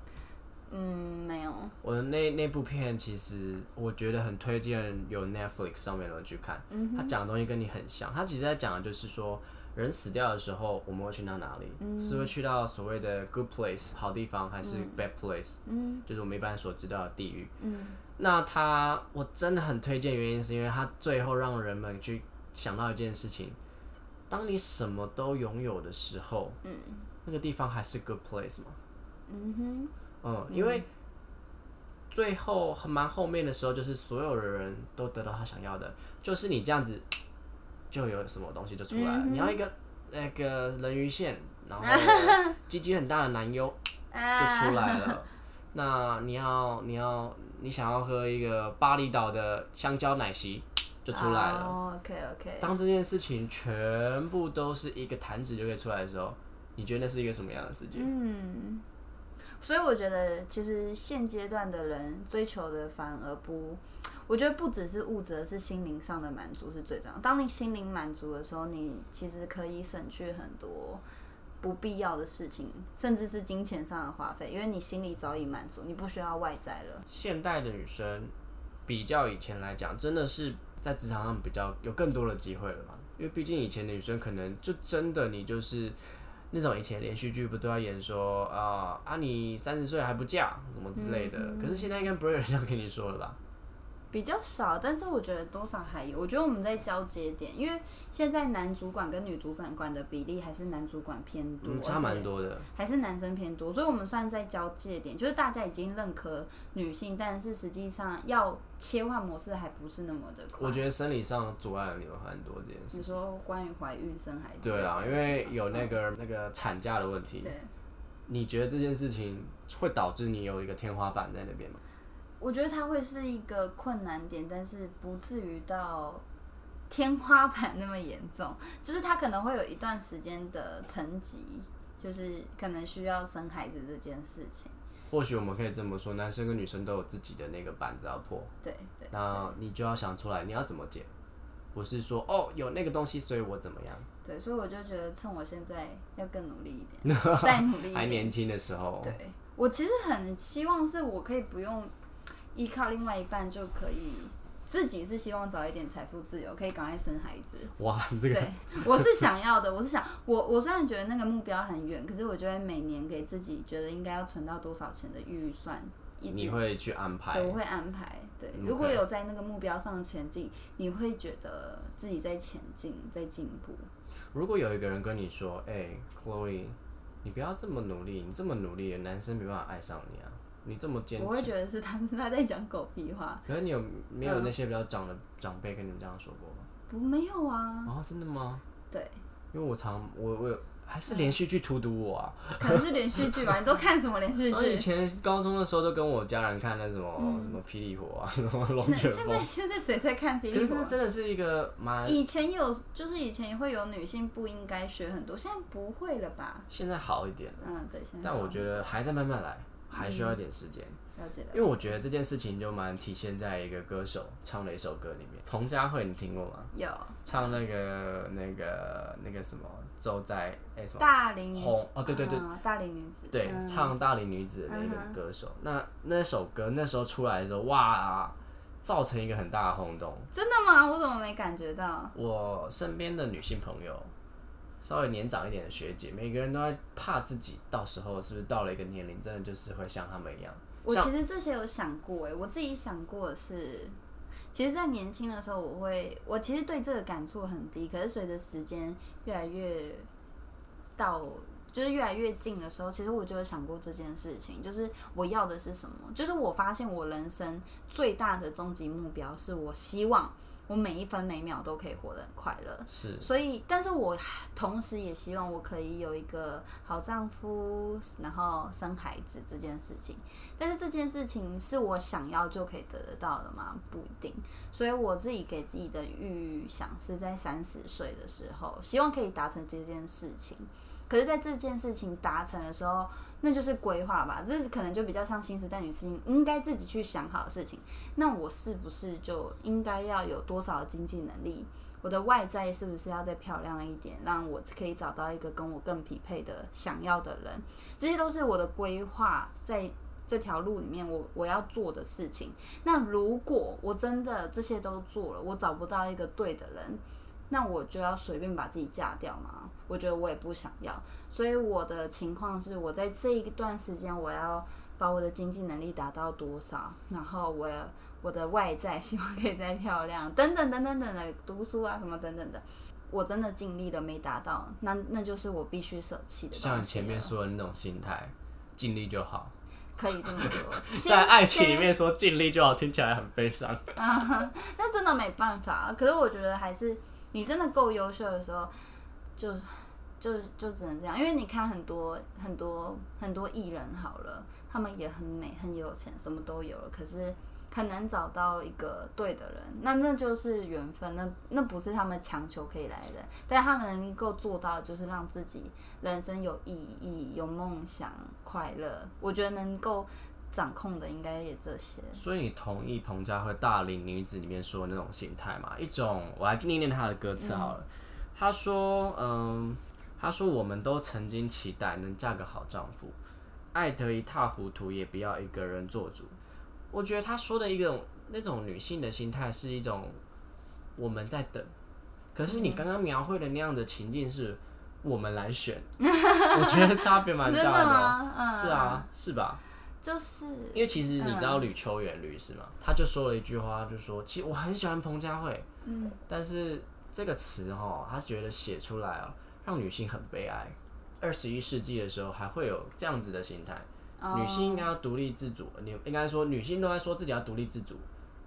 嗯，没有。我的那那部片其实我觉得很推荐有 Netflix 上面的人去看。嗯，他讲的东西跟你很像。他其实在讲的就是说，人死掉的时候，我们会去到哪里？嗯，是会去到所谓的 good place 好地方，还是 bad place？嗯，就是我们一般所知道的地狱。嗯。那他我真的很推荐，原因是因为他最后让人们去想到一件事情：当你什么都拥有的时候，嗯，那个地方还是 good place 吗？嗯哼，嗯，因为最后很蛮后面的时候，就是所有的人都得到他想要的，就是你这样子就有什么东西就出来了。你要一个那个人鱼线，然后鸡鸡很大的男优就出来了。那你要你要。你想要喝一个巴厘岛的香蕉奶昔，就出来了。OK OK。当这件事情全部都是一个弹指就可以出来的时候，你觉得那是一个什么样的世界？嗯，所以我觉得其实现阶段的人追求的反而不，我觉得不只是物质，是心灵上的满足是最重要。当你心灵满足的时候，你其实可以省去很多。不必要的事情，甚至是金钱上的花费，因为你心里早已满足，你不需要外在了。现代的女生比较以前来讲，真的是在职场上比较有更多的机会了嘛？因为毕竟以前的女生可能就真的你就是那种以前连续剧不都要演说啊啊你三十岁还不嫁什么之类的，可是现在应该不会有人这样跟你说了吧？比较少，但是我觉得多少还有。我觉得我们在交接点，因为现在男主管跟女主管的比例还是男主管偏多，差蛮多的，还是男生偏多，所以我们算在交界点，就是大家已经认可女性，但是实际上要切换模式还不是那么的快。我觉得生理上阻碍了你们很多这件事。你说关于怀孕生孩子？对啊，因为有那个那个产假的问题。对。你觉得这件事情会导致你有一个天花板在那边吗？我觉得它会是一个困难点，但是不至于到天花板那么严重。就是它可能会有一段时间的层级，就是可能需要生孩子这件事情。或许我们可以这么说，男生跟女生都有自己的那个板子要破。对对。那你就要想出来，你要怎么解？不是说哦有那个东西，所以我怎么样？对，所以我就觉得趁我现在要更努力一点，[laughs] 再努力一点。还年轻的时候。对，我其实很希望是我可以不用。依靠另外一半就可以，自己是希望早一点财富自由，可以赶快生孩子。哇，这个对，我是想要的。我是想，我 [laughs] 我虽然觉得那个目标很远，可是我觉得每年给自己觉得应该要存到多少钱的预算，你会去安排？我会安排。对，如果有在那个目标上前进，你会觉得自己在前进，在进步。如果有一个人跟你说：“哎，Chloe，你不要这么努力，你这么努力，男生没办法爱上你啊。”你这么坚持我会觉得是他是他在讲狗屁话。可是你有没有那些比较长的长辈跟你们这样说过吗？不，没有啊。啊，真的吗？对。因为我常我我有还是连续剧荼毒我啊。可能是连续剧吧？你都看什么连续剧？我以前高中的时候都跟我家人看那什么什么霹雳火啊，什么龙卷风。现在现在谁在看霹雳火？真的是一个蛮……以前有，就是以前会有女性不应该学很多，现在不会了吧？现在好一点。嗯，对。现在但我觉得还在慢慢来。还需要一点时间。了解了因为我觉得这件事情就蛮体现在一个歌手唱的一首歌里面，彭佳慧，你听过吗？有唱那个那个那个什么走在哎、什么大龄红哦对对对嗯大龄女子，对，嗯唱大龄女子的那个歌手，那那首歌那时候出来的时候，哇，造成一个很大的轰动。真的吗？我怎么没感觉到？我身边的女性朋友，稍微年长一点的学姐，每个人都在怕自己到时候是不是到了一个年龄，真的就是会像他们一样。我其实这些有想过哎，我自己想过的是，其实，在年轻的时候，我会，我其实对这个感触很低，可是随着时间越来越到，就是越来越近的时候，其实我就有想过这件事情，就是我要的是什么？就是我发现我人生最大的终极目标，是我希望我每一分每秒都可以活得很快乐。是所以，但是我同时也希望我可以有一个好丈夫，然后生孩子这件事情。但是这件事情是我想要就可以得得到的吗？不一定。所以我自己给自己的预想是在三十岁的时候，希望可以达成这件事情。可是，在这件事情达成的时候，那就是规划吧，这可能就比较像新时代女性应该自己去想好的事情。那我是不是就应该要有多少经济能力？我的外在是不是要再漂亮一点，让我可以找到一个跟我更匹配的想要的人？这些都是我的规划，在这条路里面我我要做的事情。那如果我真的这些都做了，我找不到一个对的人，那我就要随便把自己嫁掉吗？我觉得我也不想要。所以我的情况是，我在这一段时间，我要把我的经济能力达到多少，然后我我的外在希望可以再漂亮，等等等等等的，读书啊什么等等的，我真的尽力了没达到，那那就是我必须舍弃的像你前面说的那种心态，尽力就好。[laughs] 可以这么说，[laughs] 在爱情里面说尽力就好，听起来很悲伤。[laughs] 那真的没办法。可是我觉得还是你真的够优秀的时候，就就就只能这样。因为你看很多很多很多艺人好了，他们也很美很有钱，什么都有了，可是很难找到一个对的人。那那就是缘分，那那不是他们强求可以来的，但他们能够做到，就是让自己人生有意义、有梦想、快乐。我觉得能够。掌控的应该也这些，所以你同意彭佳慧《大龄女子》里面说的那种心态嘛？一种，我来念念她的歌词好了。她说，嗯，她说我们都曾经期待能嫁个好丈夫，爱得一塌糊涂，也不要一个人做主。我觉得她说的一种那种女性的心态是一种我们在等，可是你刚刚描绘的那样的情境是我们来选，[laughs] 我觉得差别蛮大的、是啊，是吧？就是因为其实你知道吕秋远律师嘛，他就说了一句话，就说其实我很喜欢彭佳慧，嗯，但是这个词哈，他觉得写出来啊，让女性很悲哀。二十一世纪的时候还会有这样子的心态，哦女性应该要独立自主。你应该说女性都在说自己要独立自主，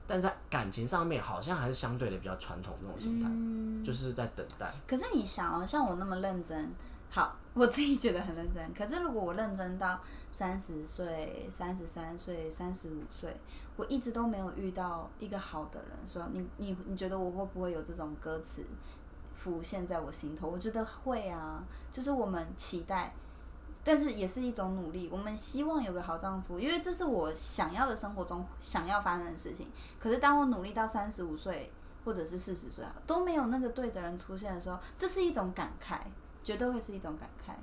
但是在感情上面好像还是相对的比较传统那种心态，嗯就是在等待。可是你想哦，像我那么认真，好，我自己觉得很认真。可是如果我认真到三十岁、三十三岁、三十五岁，我一直都没有遇到一个好的人，说你你你觉得我会不会有这种歌词浮现在我心头？我觉得会啊，就是我们期待。但是也是一种努力，我们希望有个好丈夫，因为这是我想要的生活中想要发生的事情。可是当我努力到三十五岁或者是四十岁啊都没有那个对的人出现的时候，这是一种感慨，绝对会是一种感慨。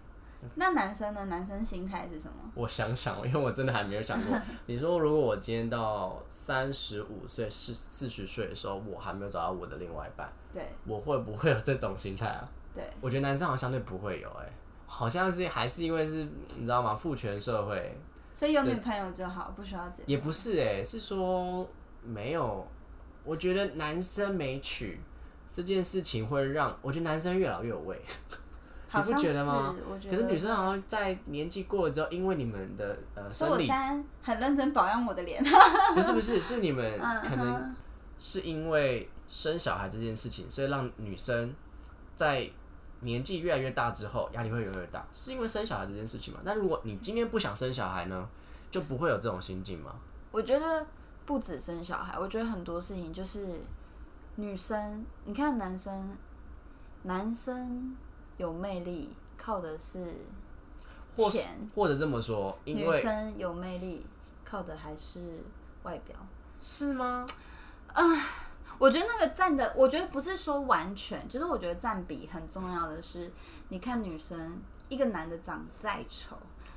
那男生呢？男生心态是什么？我想想，因为我真的还没有想过。[laughs] 你说，如果我今天到三十五岁、四四十岁的时候，我还没有找到我的另外一半，对我会不会有这种心态啊？对，我觉得男生好像相对不会有、哎，好像是还是因为是你知道吗？父权社会所以有女朋友就好，不需要结婚。也不是哎、是说没有。我觉得男生没娶这件事情会让我觉得男生越老越有味。你不觉得吗是？我觉可是女生好像在年纪过了之后，因为你们的呃生理很认真保养我的脸。不是不是，是你们嗯可能是因为生小孩这件事情，所以让女生在年纪越来越大之后，压力会越来越大，是因为生小孩这件事情吗？那如果你今天不想生小孩呢，就不会有这种心境吗？我觉得不止生小孩，我觉得很多事情就是女生，你看男生，男生有魅力靠的是或钱，或者这么说，因女为生有魅力靠的还是外表。是吗？我觉得那个占的，我觉得不是说完全，就是我觉得占比很重要的是，你看女生，一个男的长再丑，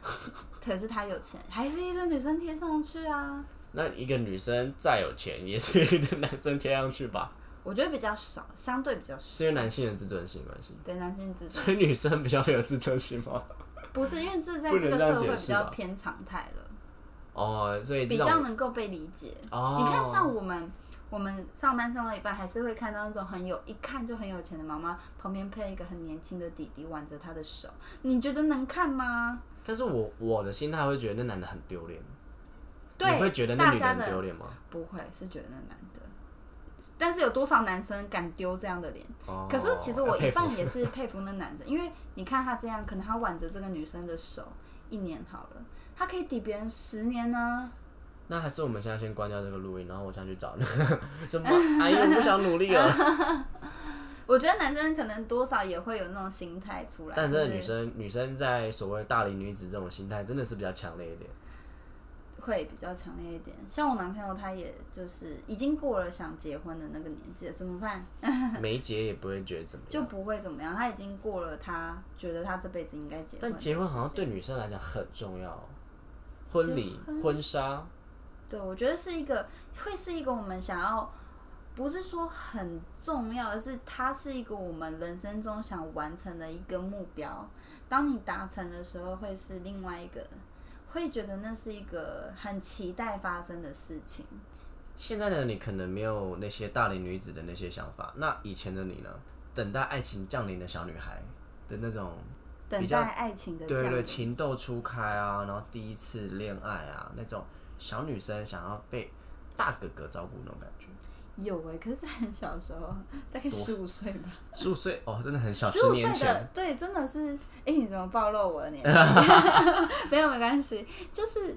[laughs] 可是他有钱，还是一堆女生贴上去啊。那一个女生再有钱，也是一个男生贴上去吧？我觉得比较少，相对比较少。是因为男性的自尊心关系，对男性自尊，所以女生比较没有自尊心吗？[laughs] 不是因为这在这个社会比较偏常态了。哦，所以比较能够被理解。哦，你看，像我们，我们上班上到一半，还是会看到那种很有，一看就很有钱的妈妈，旁边配一个很年轻的弟弟挽着她的手，你觉得能看吗？但是我我的心态会觉得那男的很丢脸，对，你会觉得那女的丢脸吗？不会，是觉得那男的。但是有多少男生敢丢这样的脸？哦，可是其实我一半也是 [laughs] 佩服那男生，因为你看他这样，可能他挽着这个女生的手一年好了，他可以抵别人十年呢、那还是我们现在先关掉这个录音，然后我想去找 [laughs] 那个，怎么哎呀我不想努力了？[laughs] 我觉得男生可能多少也会有那种心态出来，但真的就是女生女生在所谓大龄女子这种心态，真的是比较强烈一点。会比较强烈一点。像我男朋友，他也就是已经过了想结婚的那个年纪了，怎么办？[laughs] 没结也不会觉得怎么样。就不会怎么样，他已经过了他觉得他这辈子应该结。但结婚好像对女生来讲很重要，婚礼、婚纱，对，我觉得是一个会是一个我们想要，不是说很重要，而是它是一个我们人生中想完成的一个目标。当你达成的时候，会是另外一个，会觉得那是一个很期待发生的事情。现在的你可能没有那些大龄女子的那些想法，那以前的你呢？等待爱情降临的小女孩的那种，等待爱情的对对，情窦初开啊，然后第一次恋爱啊，那种小女生想要被大哥哥照顾那种感觉。有哎、可是很小的时候，大概十五岁吧。十五岁哦，真的很小，十五岁的。，对，真的是，哎、你怎么暴露我的年纪？[laughs] 没有，没关系，就是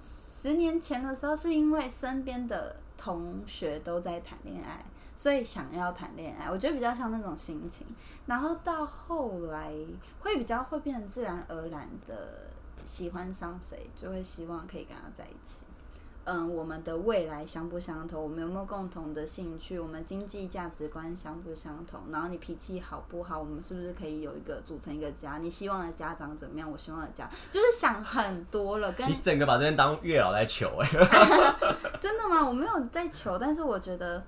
十年前的时候，是因为身边的同学都在谈恋爱，所以想要谈恋爱。我觉得比较像那种心情，然后到后来会比较会变成自然而然的喜欢上谁，就会希望可以跟他在一起。嗯，我们的未来相不相同？我们有没有共同的兴趣？我们经济价值观相不相同？然后你脾气好不好？我们是不是可以有一个组成一个家？你希望的家长怎么样？我希望的家就是想很多了，跟你整个把这边当月老在求哎、[laughs] [laughs] 真的吗？我没有在求，但是我觉得，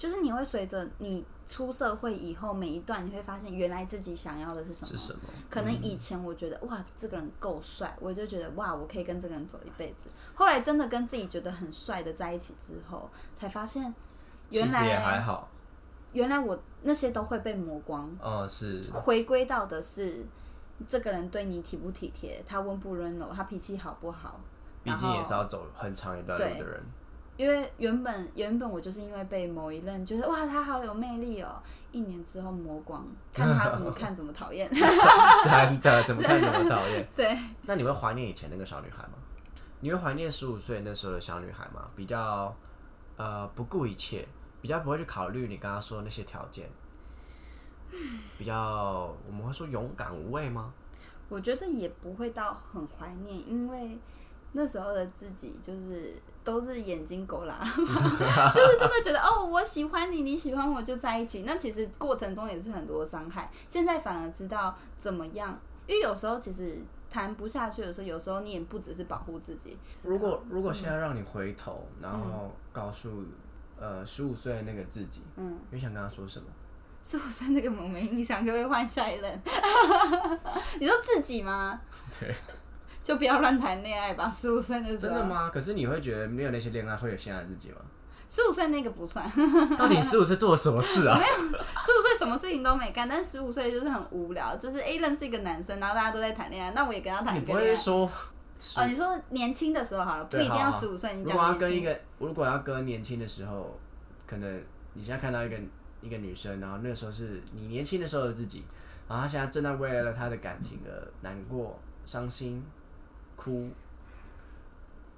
就是你会随着你出社会以后，每一段你会发现，原来自己想要的是什么。是什么？可能以前我觉得、哇，这个人够帅，我就觉得哇，我可以跟这个人走一辈子。后来真的跟自己觉得很帅的在一起之后，才发现原来也还来好。原来我那些都会被磨光，哦，是回归到的是这个人对你体不体贴，他温不温柔，他脾气好不好。毕竟也是要走很长一段路的人。因为原本原本我就是因为被某一任觉得哇他好有魅力哦，一年之后磨光，看他怎么 [laughs] 看怎么讨厌。[laughs] 真的，怎么看怎么讨厌。对，[laughs] 那你会怀念以前那个小女孩吗？你会怀念十五岁那时候的小女孩吗？比较呃不顾一切，比较不会去考虑你刚刚说的那些条件，比较我们会说勇敢无畏吗？我觉得也不会到很怀念，因为那时候的自己就是都是眼睛狗啦，[laughs] 就是真的觉得哦，我喜欢你，你喜欢我就在一起。那其实过程中也是很多伤害，现在反而知道怎么样，因为有时候其实谈不下去的时候，有时候你也不只是保护自己。如果如果现在让你回头，然后告诉呃十五岁的那个自己，嗯，你想跟他说什么？十五岁那个我没印象，可不可以换下一任？[laughs] 你说自己吗？[laughs] 对，就不要乱谈恋爱吧。十五岁的时候，真的？吗？可是你会觉得没有那些恋爱会有现在的自己吗？十五岁那个不算，到底十五岁做了什么事啊？[laughs] 没有十五岁什么事情都没干，但十五岁就是很无聊，就是 A 认识一个男生，然后大家都在谈恋爱，那我也跟他谈恋爱。会说哦，你说年轻的时候好了，不一定要十五岁，你如果要讲年轻。跟一个，如果要跟年轻的时候，可能你现在看到一个一个女生，然后那个时候是你年轻的时候的自己，然后她现在正在为了她的感情而难过、伤心、哭。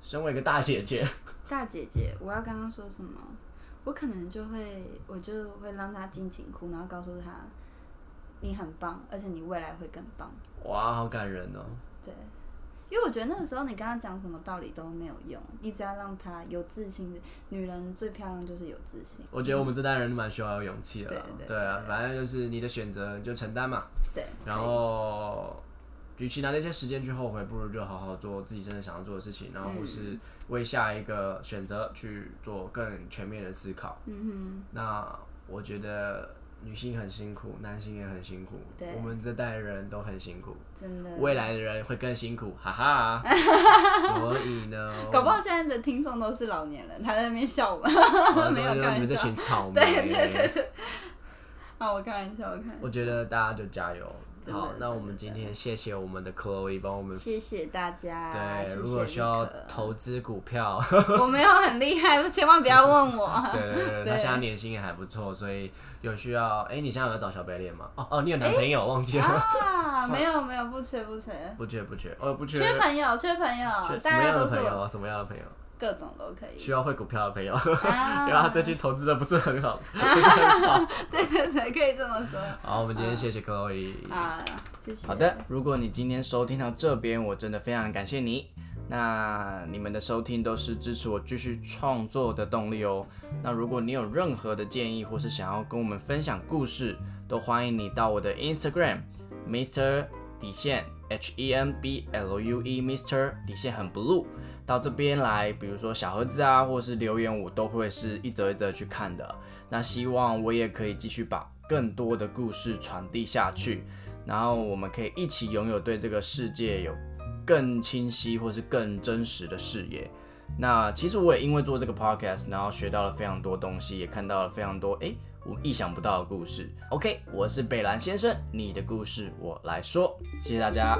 身为一个大姐姐，大姐姐，我要跟他说什么？我可能就会，我就会让她尽情哭，然后告诉她，你很棒，而且你未来会更棒。哇，好感人哦！对，因为我觉得那个时候你跟他讲什么道理都没有用，你只要让她有自信。女人最漂亮就是有自信。我觉得我们这代人蛮需要有勇气的。对对对啊，反正就是你的选择就承担嘛。对。然后，与其拿那些时间去后悔，不如就好好做自己真的想要做的事情，然后或是为下一个选择去做更全面的思考。嗯哼。那我觉得。女性很辛苦，男性也很辛苦，我们这代人都很辛苦，真的，未来的人会更辛苦，哈哈。[laughs] 所以呢，[laughs] 搞不好现在的听众都是老年人，他在那边笑我，[laughs] 没有开玩笑。你们这群草莓，对对对对。好，我开玩笑，我看。我觉得大家就加油。好，那我们今天谢谢我们的 Chloe 帮我们，谢谢大家。对，如果需要投资股票，我没有很厉害，千万不要问我。对 [laughs] 对对，他现在年薪也还不错，所以有需要，哎，你现在有找小白脸吗？哦哦，你有男朋友忘记了？啊，[laughs] 没有没有，不缺不缺，不缺不缺，哦不缺，缺朋友缺朋友，什么样的朋友？什么样的朋友？各种都可以，需要会股票的朋友，[laughs] 因为他最近投资的不是很好，不是很好。[laughs] 对对对，可以这么说。好，我们今天谢谢各位。啊，谢谢。好的，如果你今天收听到这边，我真的非常感谢你。那你们的收听都是支持我继续创作的动力哦。那如果你有任何的建议，或是想要跟我们分享故事，都欢迎你到我的 Instagram Mr 底线 H E N B L U E Mr 底线很 blue。到这边来，比如说小盒子啊，或是留言，我都会是一则一则去看的。那希望我也可以继续把更多的故事传递下去，然后我们可以一起拥有对这个世界有更清晰或是更真实的视野。那其实我也因为做这个 podcast，然后学到了非常多东西，也看到了非常多诶我意想不到的故事。OK，我是北兰先生，你的故事我来说，谢谢大家。